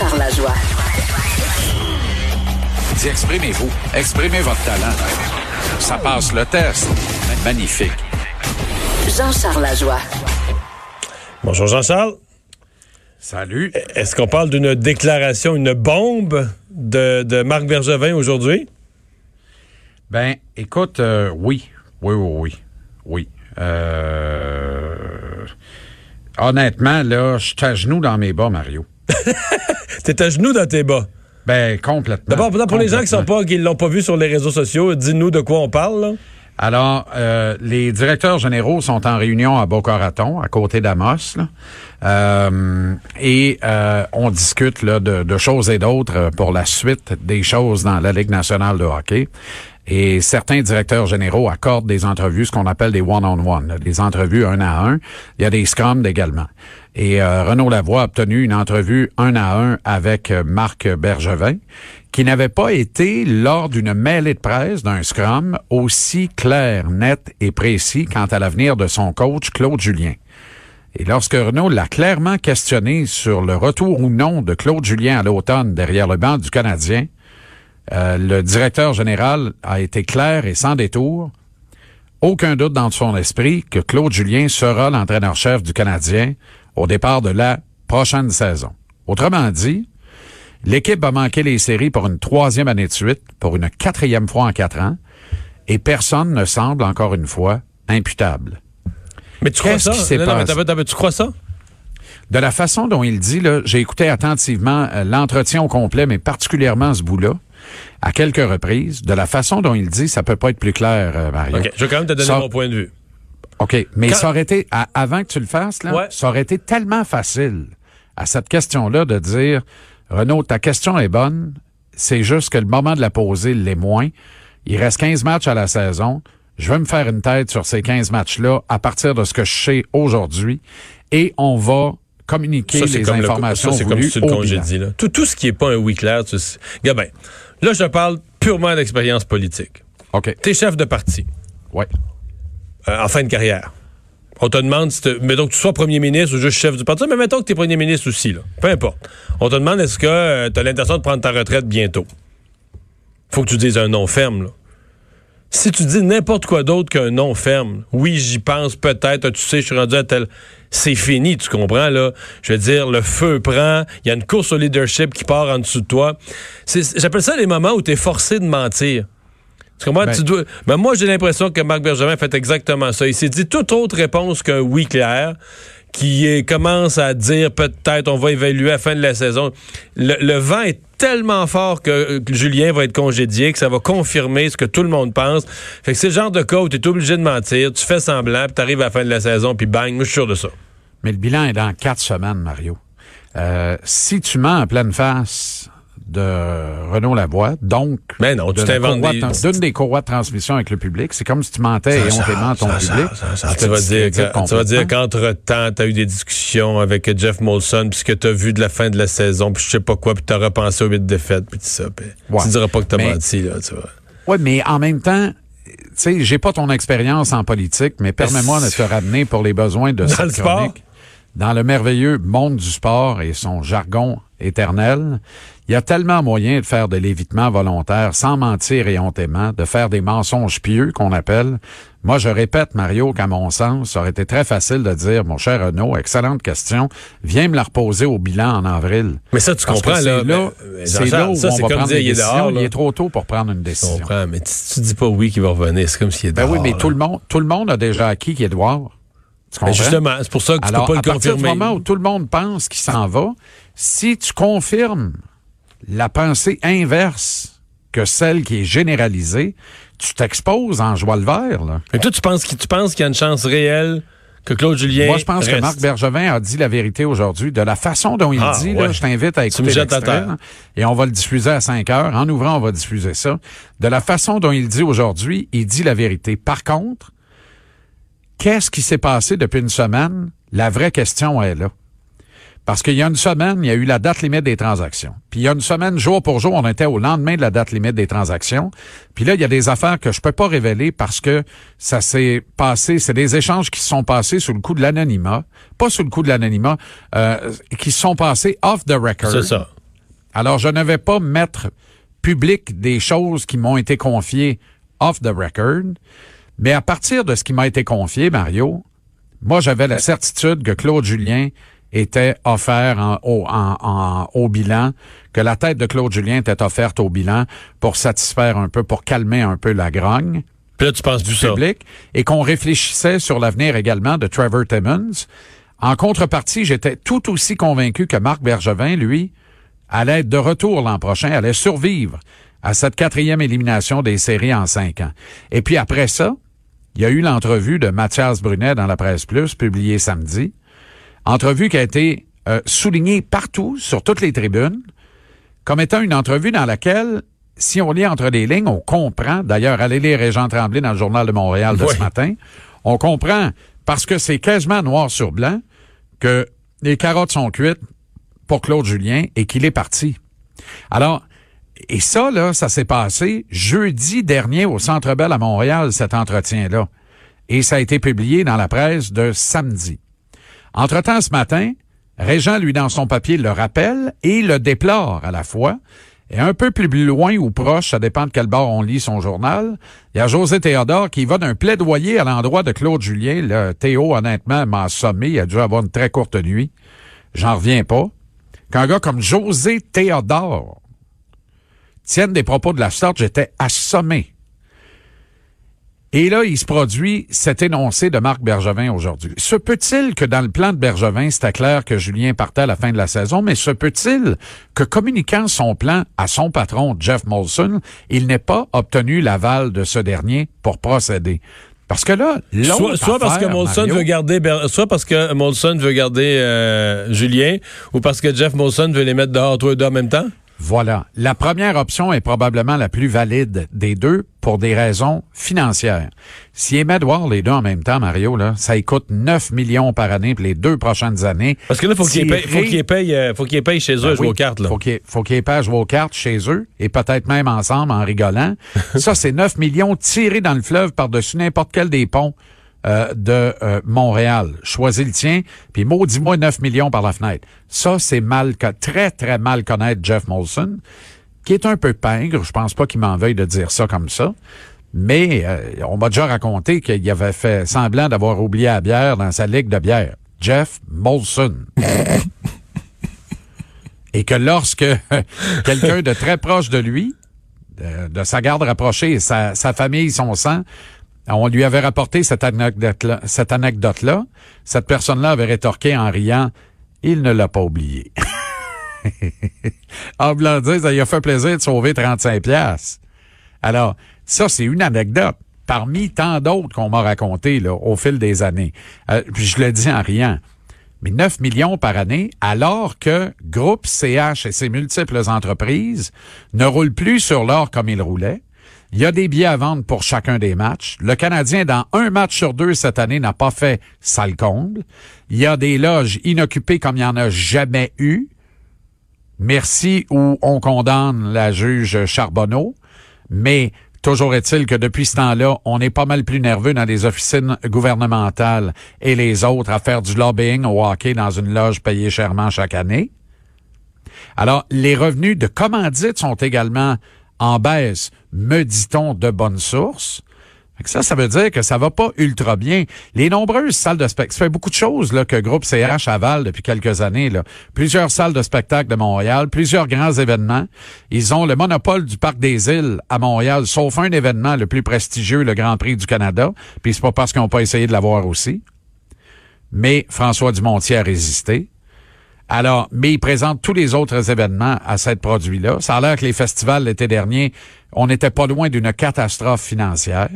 Jean-Charles Lajoie. Dis, exprimez-vous. Exprimez votre talent. Ça passe le test. Magnifique. Jean-Charles Lajoie. Bonjour Jean-Charles. Salut. Est-ce qu'on parle d'une déclaration, une bombe de, de Marc Bergevin aujourd'hui? Ben, écoute, euh, oui. Oui, oui, oui. Oui. Euh, honnêtement, là, je suis à genoux dans mes bas, Mario. T'es à genoux dans tes bas. Ben, complètement. D'abord, pour les gens qui sont pas, qui l'ont pas vu sur les réseaux sociaux, dis-nous de quoi on parle. là. Alors, euh, les directeurs généraux sont en réunion à Boca Raton, à côté d'Amos, là. Euh, et euh, on discute là, de, de choses et d'autres pour la suite des choses dans la Ligue nationale de hockey. Et certains directeurs généraux accordent des entrevues, ce qu'on appelle des one-on-one, là, des entrevues un à un. Il y a des scrums également. Et euh, Renaud Lavoie a obtenu une entrevue un à un avec euh, Marc Bergevin, qui n'avait pas été lors d'une mêlée de presse d'un scrum aussi clair, net et précis quant à l'avenir de son coach Claude Julien. Et lorsque Renaud l'a clairement questionné sur le retour ou non de Claude Julien à l'automne derrière le banc du Canadien, euh, le directeur général a été clair et sans détour. Aucun doute dans son esprit que Claude Julien sera l'entraîneur-chef du Canadien au départ de la prochaine saison. Autrement dit, l'équipe va manquer les séries pour une troisième année de suite, pour une quatrième fois en quatre ans, et personne ne semble, encore une fois, imputable. Mais tu crois ça? Non, non, mais passé? t'as- t'as- tu crois ça? De la façon dont il dit, là, j'ai écouté attentivement euh, l'entretien au complet, mais particulièrement ce bout-là, à quelques reprises. De la façon dont il dit, ça peut pas être plus clair, euh, Mario. OK. Je vais quand même te donner Ça- mon point de vue. OK, mais Quand- ça aurait été, à- avant que tu le fasses, là, Ouais. ça aurait été tellement facile à cette question-là de dire, Renaud, ta question est bonne, c'est juste que le moment de la poser l'est moins. Il reste 15 matchs à la saison. Je vais me faire une tête sur ces 15 matchs-là à partir de ce que je sais aujourd'hui et on va communiquer Ça, les comme, le, informations ça, c'est comme voulues si tu le au bilan. congédies. Là. Tout, tout ce qui est pas un oui clair, tu sais. Gabin, là, je parle purement d'expérience politique. OK, T'es chef de parti. ouais. Euh, en fin de carrière. On te demande, si mettons que tu sois premier ministre ou juste chef du parti, mais mettons que tu es premier ministre aussi, là. peu importe. On te demande est-ce que tu as l'intention de prendre ta retraite bientôt? faut que tu dises un non ferme. là. Si tu dis n'importe quoi d'autre qu'un non ferme, oui, j'y pense peut-être, tu sais, je suis rendu à tel... C'est fini, tu comprends, là? Je veux dire, le feu prend, il y a une course au leadership qui part en dessous de toi. J'appelle ça les moments où tu es forcé de mentir. Tu comprends? Ben- Tu dois... Ben moi, j'ai l'impression que Marc Bergevin fait exactement ça. Il s'est dit toute autre réponse qu'un oui clair, qui commence à dire peut-être on va évaluer à la fin de la saison. Le, le vent est tellement fort que, que Julien va être congédié, que ça va confirmer ce que tout le monde pense. Fait que c'est le genre de cas où tu es obligé de mentir, tu fais semblant, puis tu arrives à la fin de la saison, puis bang, moi je suis sûr de ça. Mais le bilan est dans quatre semaines, Mario. Euh, si tu mens en pleine face de Renaud Lavoie, donc Mais non, tu de d'une des courroies de transmission avec le public, c'est comme si tu mentais et on t'aimant ton public. Ah, tu, vas dire, que- tu vas dire qu'entre-temps, tu as eu des discussions avec Jeff Molson, puis ce que tu as vu de la fin de la saison, puis je sais pas quoi, puis tu as repensé aux huit défaites, puis tout ça. puis Ouais. Tu diras pas que tu as Mais- menti, là, tu vois. Oui, mais en même temps, tu sais, j'ai pas ton expérience en politique, mais permets-moi de te ramener pour les besoins de Dans cette sport? Dans le merveilleux monde du sport et son jargon éternel, il y a tellement moyen de faire de l'évitement volontaire sans mentir et hontément, de faire des mensonges pieux qu'on appelle. Moi, je répète, Mario, qu'à mon sens, ça aurait été très facile de dire, mon cher Renaud, excellente question, viens me la reposer au bilan en avril. Mais ça, tu Parce comprends, là. c'est là, c'est où ça, on va comme prendre dire, des il est décisions. dehors. Il est trop tôt pour prendre une Je décision. comprends, mais si tu dis pas oui qu'il va revenir, c'est comme s'il est Ben dehors. oui, mais là. tout le monde, tout le monde a déjà acquis qu'Edouard. Tu Mais comprends? justement, c'est pour ça que tu Alors, peux pas à le partir confirmer. du moment où tout le monde pense qu'il s'en va, si tu confirmes la pensée inverse que celle qui est généralisée, tu t'exposes en joie le vert. Là. Mais toi, tu penses qu'il y a une chance réelle que Claude Julien. Moi, je pense que? Marc Bergevin a dit la vérité aujourd'hui. De la façon dont il Ah, dit, ouais. là, je t'invite à écouter l'extrait, là, et on va le diffuser à 5 heures. En ouvrant, on va diffuser ça. De la façon dont il dit aujourd'hui, il dit la vérité. Par contre, qu'est-ce qui s'est passé depuis une semaine? La vraie question est là. Parce qu'il y a une semaine, il y a eu la date limite des transactions. Puis il y a une semaine, jour pour jour, on était au lendemain de la date limite des transactions. Puis là, il y a des affaires que je peux pas révéler parce que ça s'est passé, c'est des échanges qui se sont passés sous le coup de l'anonymat, pas sous le coup de l'anonymat, euh, qui se sont passés off the record. C'est ça. Alors, je ne vais pas mettre public des choses qui m'ont été confiées off the record, mais à partir de ce qui m'a été confié, Mario, moi, j'avais la certitude que Claude Julien était offert en, au, en, au bilan, que la tête de Claude Julien était offerte au bilan pour satisfaire un peu, pour calmer un peu la grogne. Puis là, tu penses du public, et qu'on réfléchissait sur l'avenir également de Trevor Timmons. En contrepartie, j'étais tout aussi convaincu que Marc Bergevin, lui, allait être de retour l'an prochain, allait survivre à cette quatrième élimination des séries en cinq ans. Et puis après ça, il y a eu l'entrevue de Mathias Brunet dans la Presse Plus, publiée samedi. Entrevue qui a été euh, soulignée partout, sur toutes les tribunes, comme étant une entrevue dans laquelle, si on lit entre les lignes, on comprend, d'ailleurs, allez lire Régent Tremblay dans le Journal de Montréal de ce matin, on comprend, parce que c'est quasiment noir sur blanc, que les carottes sont cuites pour Claude Julien et qu'il est parti. Alors, et ça, là, ça s'est passé jeudi dernier au Centre Bell à Montréal, cet entretien-là. Et ça a été publié dans la presse de samedi. Entre-temps, ce matin, Régent, lui, dans son papier, le rappelle et le déplore à la fois. Et un peu plus loin ou proche, ça dépend de quel bord on lit son journal, il y a José Théodore qui va d'un plaidoyer à l'endroit de Claude Julien. Le Théo, honnêtement, m'a assommé. Il a dû avoir une très courte nuit. J'en reviens pas. Qu'un gars comme José Théodore tienne des propos de la sorte, j'étais assommé. Et là, il se produit cet énoncé de Marc Bergevin aujourd'hui. Se peut-il que dans le plan de Bergevin, c'était clair que Julien partait à la fin de la saison, mais se peut-il que communiquant son plan à son patron, Jeff Molson, il n'ait pas obtenu l'aval de ce dernier pour procéder? Parce que là, soit, soit parce que Molson veut garder, soit parce que Molson veut garder euh, Julien, ou parce que Jeff Molson veut les mettre dehors tous les deux en même temps? Voilà. La première option est probablement la plus valide des deux pour des raisons financières. Met voir les deux en même temps, Mario, là, ça coûte 9 millions par année pour les deux prochaines années. Parce que là, faut qu'ils payent, faut qu'ils payent, euh, faut qu'ils payent chez eux ben à jouer aux cartes, là. Faut qu'ils, faut qu'ils payent à jouer aux cartes chez eux et peut-être même ensemble en rigolant. ça, c'est 9 millions tirés dans le fleuve par-dessus n'importe quel des ponts euh, de euh, Montréal. Choisis le tien, puis maudis-moi 9 millions par la fenêtre. Ça, c'est mal, très, très mal connaître Jeff Molson, qui est un peu pingre. Je pense pas qu'il m'en veuille de dire ça comme ça. Mais euh, on m'a déjà raconté qu'il avait fait semblant d'avoir oublié la bière dans sa ligue de bière. Jeff Molson. Et que lorsque quelqu'un de très proche de lui, de, sa garde rapprochée, sa, sa famille, son sang, on lui avait rapporté cette anecdote-là. Cette, personne-là avait rétorqué en riant, il ne l'a pas oublié. en blanc ça lui a fait plaisir de sauver 35 pièces. Alors, ça, c'est une anecdote parmi tant d'autres qu'on m'a raconté au fil des années. Euh, je le dis en riant. Mais 9 millions par année, alors que Groupe CH et ses multiples entreprises ne roulent plus sur l'or comme ils roulaient, il y a des billets à vendre pour chacun des matchs. Le Canadien, dans un match sur deux cette année, n'a pas fait sale comble. Il y a des loges inoccupées comme il n'y en a jamais eu. Merci ou on condamne la juge Charbonneau. Mais toujours est-il que depuis ce temps-là, on est pas mal plus nerveux dans les officines gouvernementales et les autres à faire du lobbying au hockey dans une loge payée chèrement chaque année. Alors, les revenus de commandite sont également en baisse, me dit-on de bonnes sources. Ça, ça veut dire que ça va pas ultra bien. Les nombreuses salles de spectacle, ça fait beaucoup de choses là, que Groupe CH avale depuis quelques années. Là. Plusieurs salles de spectacle de Montréal, plusieurs grands événements. Ils ont le monopole du Parc des Îles à Montréal, sauf un événement le plus prestigieux, le Grand Prix du Canada. Puis c'est pas parce qu'ils n'ont pas essayé de l'avoir aussi. Mais François Dumontier a résisté. Alors, mais il présente tous les autres événements à cette produit-là. Ça a l'air que les festivals l'été dernier, on n'était pas loin d'une catastrophe financière.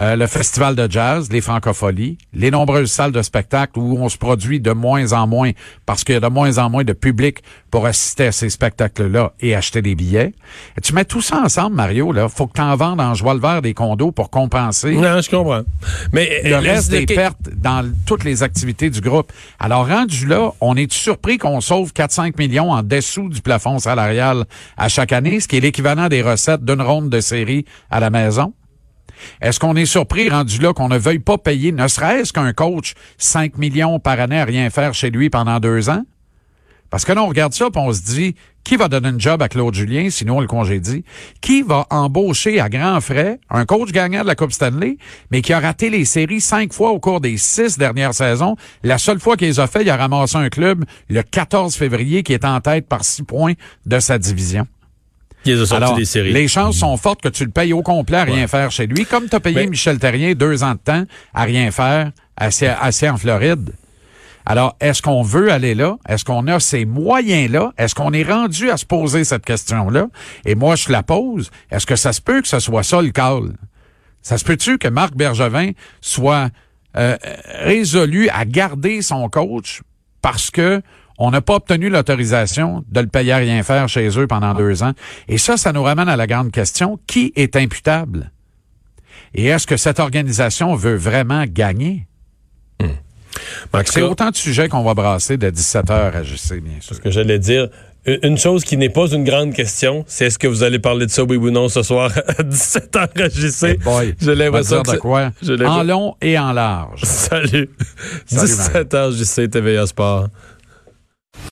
Euh, le festival de jazz, les francopholies, les nombreuses salles de spectacle où on se produit de moins en moins parce qu'il y a de moins en moins de public pour assister à ces spectacles-là et acheter des billets. Et tu mets tout ça ensemble, Mario, là. Faut que tu en vendes en joie le vert des condos pour compenser. Non, je comprends. Mais le reste des pertes dans toutes les activités du groupe. Alors, rendu là, on est surpris qu'on sauve 4-5 millions en dessous du plafond salarial à chaque année, ce qui est l'équivalent des recettes d'une ronde de série à la maison? Est-ce qu'on est surpris rendu là qu'on ne veuille pas payer, ne serait-ce qu'un coach, 5 millions par année à rien faire chez lui pendant deux ans? Parce que là, on regarde ça, on se dit, qui va donner un job à Claude Julien, sinon on le congédie? Qui va embaucher à grands frais un coach gagnant de la Coupe Stanley, mais qui a raté les séries cinq fois au cours des six dernières saisons? La seule fois qu'il les a fait, il a ramassé un club le 14 février qui est en tête par six points de sa division. Il les a sortis Alors, des séries. les chances sont fortes que tu le payes au complet à rien faire chez lui, comme tu as payé Mais- Michel Terrien deux ans de temps à rien faire assez, assez en Floride. Alors, est-ce qu'on veut aller là? Est-ce qu'on a ces moyens-là? Est-ce qu'on est rendu à se poser cette question-là? Et moi, je la pose. Est-ce que ça se peut que ce soit ça le call? Ça se peut-tu que Marc Bergevin soit euh, résolu à garder son coach parce que on n'a pas obtenu l'autorisation de le payer à rien faire chez eux pendant deux ans? Et ça, ça nous ramène à la grande question. Qui est imputable? Et est-ce que cette organisation veut vraiment gagner? Tout C'est autant de sujets qu'on va brasser de 17h à JC, bien sûr. ce que j'allais dire, une chose qui n'est pas une grande question, c'est est-ce que vous allez parler de ça, oui ou non, ce soir à 17h à JC? Boy, J'ai l'impression va que dire de quoi? l'impression- En long et en large. Salut. Salut, 17h JC TVA Sport.